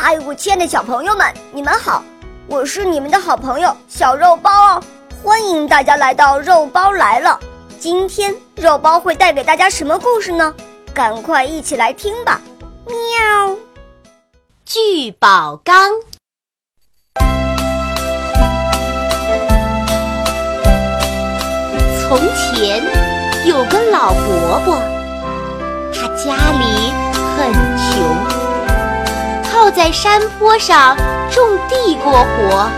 嗨，我亲爱的小朋友们，你们好！我是你们的好朋友小肉包哦，欢迎大家来到肉包来了。今天肉包会带给大家什么故事呢？赶快一起来听吧！喵。聚宝缸。从前有个老伯伯，他家里很穷，在山坡上种地过活。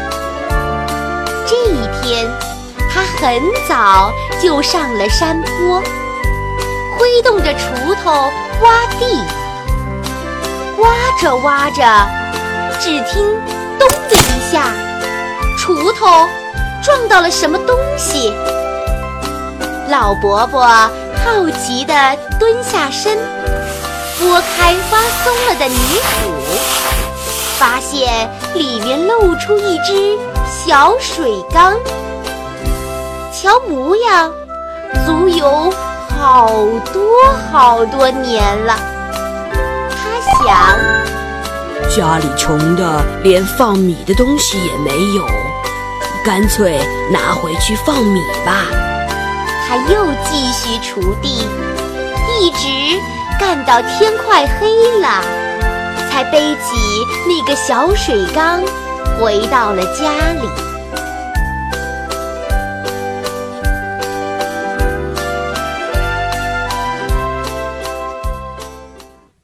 这一天，他很早就上了山坡，挥动着锄头挖地。挖着挖着，只听“咚”的一下，锄头撞到了什么东西。老伯伯好奇地蹲下身，拨开发松了的泥土，发现里面露出一只小水缸。瞧模样，足有好多好多年了。他想，家里穷的连放米的东西也没有，干脆拿回去放米吧。他又继续锄地，一直干到天快黑了，才背起那个小水缸，回到了家里。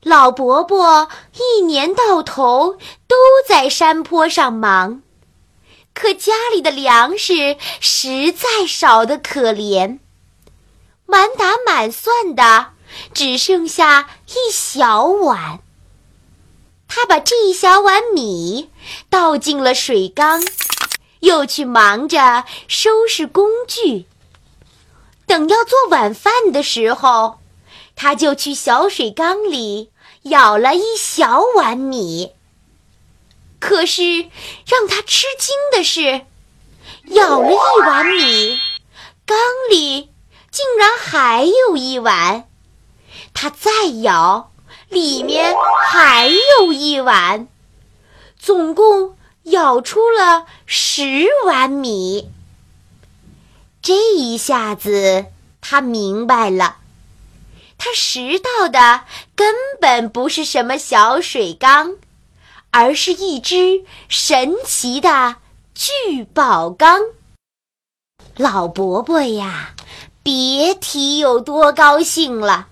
老伯伯一年到头都在山坡上忙，可家里的粮食实在少得可怜，满打满算的只剩下一小碗。他把这一小碗米倒进了水缸，又去忙着收拾工具。等要做晚饭的时候，他就去小水缸里。舀了一小碗米，可是让他吃惊的是，舀了一碗米，缸里竟然还有一碗。他再舀，里面还有一碗，总共舀出了十碗米。这一下子，他明白了。他拾到的根本不是什么小水缸，而是一只神奇的聚宝缸。老伯伯呀，别提有多高兴了。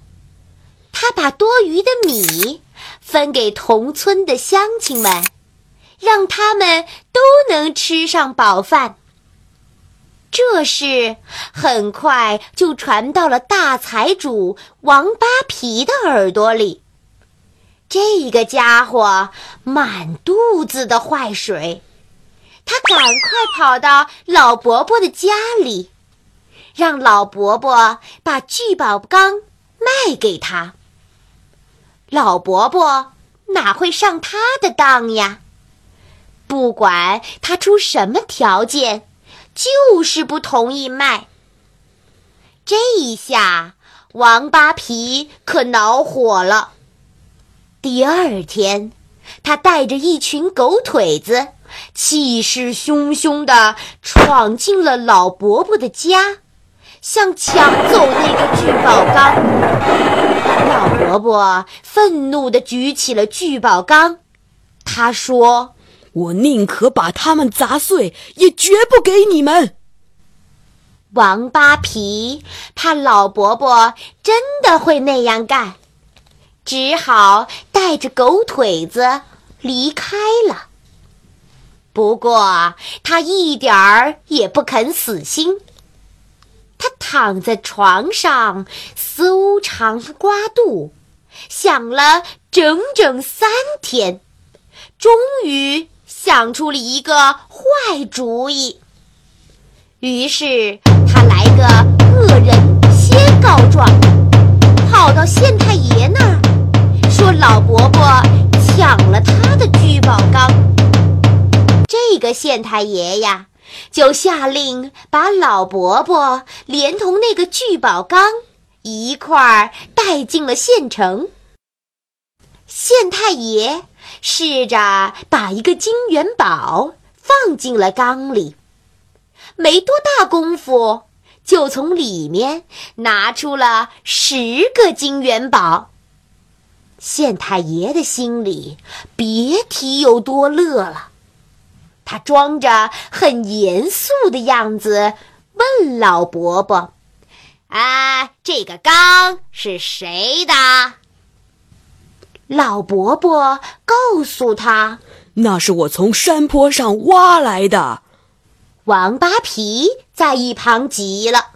他把多余的米分给同村的乡亲们，让他们都能吃上饱饭。这事很快就传到了大财主王八皮的耳朵里。这个家伙满肚子的坏水，他赶快跑到老伯伯的家里，让老伯伯把聚宝缸卖给他。老伯伯哪会上他的当呀？不管他出什么条件。就是不同意卖。这一下，王八皮可恼火了。第二天，他带着一群狗腿子，气势汹汹地闯进了老伯伯的家，想抢走那个聚宝缸。老伯伯愤怒地举起了聚宝缸，他说。我宁可把它们砸碎，也绝不给你们。王八皮怕老伯伯真的会那样干，只好带着狗腿子离开了。不过他一点儿也不肯死心，他躺在床上搜肠刮肚，想了整整三天，终于。想出了一个坏主意，于是他来个恶人先告状，跑到县太爷那儿，说老伯伯抢了他的聚宝缸。这个县太爷呀，就下令把老伯伯连同那个聚宝缸一块儿带进了县城。县太爷试着把一个金元宝放进了缸里，没多大功夫，就从里面拿出了十个金元宝。县太爷的心里别提有多乐了，他装着很严肃的样子问老伯伯：“啊，这个缸是谁的？”老伯伯告诉他：“那是我从山坡上挖来的。”王八皮在一旁急了，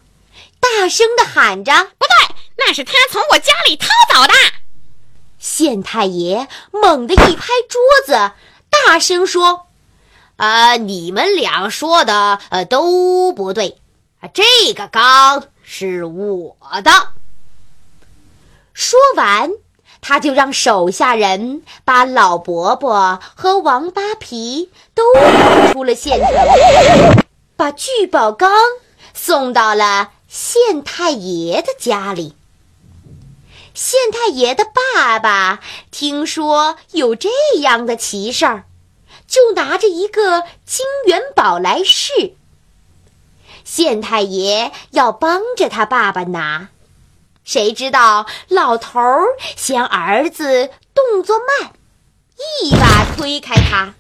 大声的喊着：“不对，那是他从我家里偷走的！”县太爷猛地一拍桌子，大声说：“啊，你们俩说的呃都不对，这个缸是我的。”说完，他就让手下人把老伯伯和王八皮都赶出了县城，把聚宝缸送到了县太爷的家里。县太爷的爸爸听说有这样的奇事儿，就拿着一个金元宝来试。县太爷要帮着他爸爸拿，谁知道老头儿嫌儿子动作慢，一把推开他，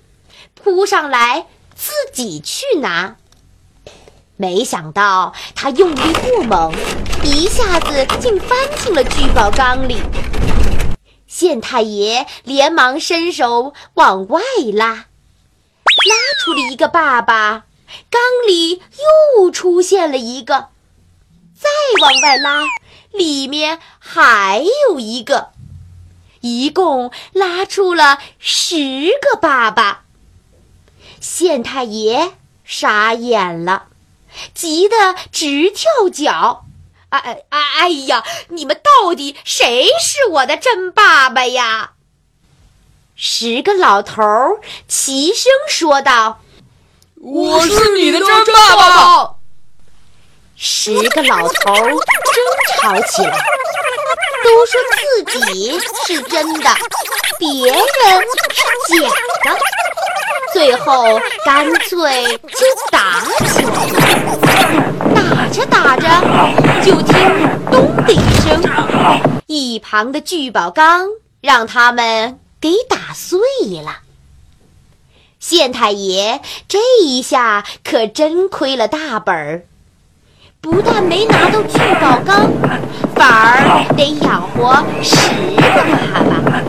扑上来自己去拿。没想到他用力过猛，一下子竟翻进了聚宝缸里。县太爷连忙伸手往外拉，拉出了一个爸爸，缸里又出现了一个，再往外拉，里面还有一个，一共拉出了十个爸爸。县太爷傻眼了。急得直跳脚！哎哎哎呀！你们到底谁是我的真爸爸呀？十个老头儿齐声说道：“我是你的真爸爸！”十个老头争吵起来，都说自己是真的，别人是假的。最后干脆就打起来，打着打着，就听“咚”的一声，一旁的聚宝缸让他们给打碎了。县太爷这一下可真亏了大本儿，不但没拿到聚宝缸，反而得养活十个爸爸。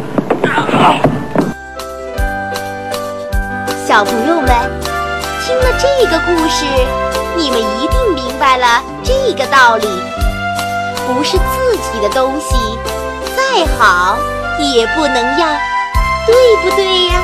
小朋友们，听了这个故事，你们一定明白了这个道理：不是自己的东西，再好也不能要，对不对呀？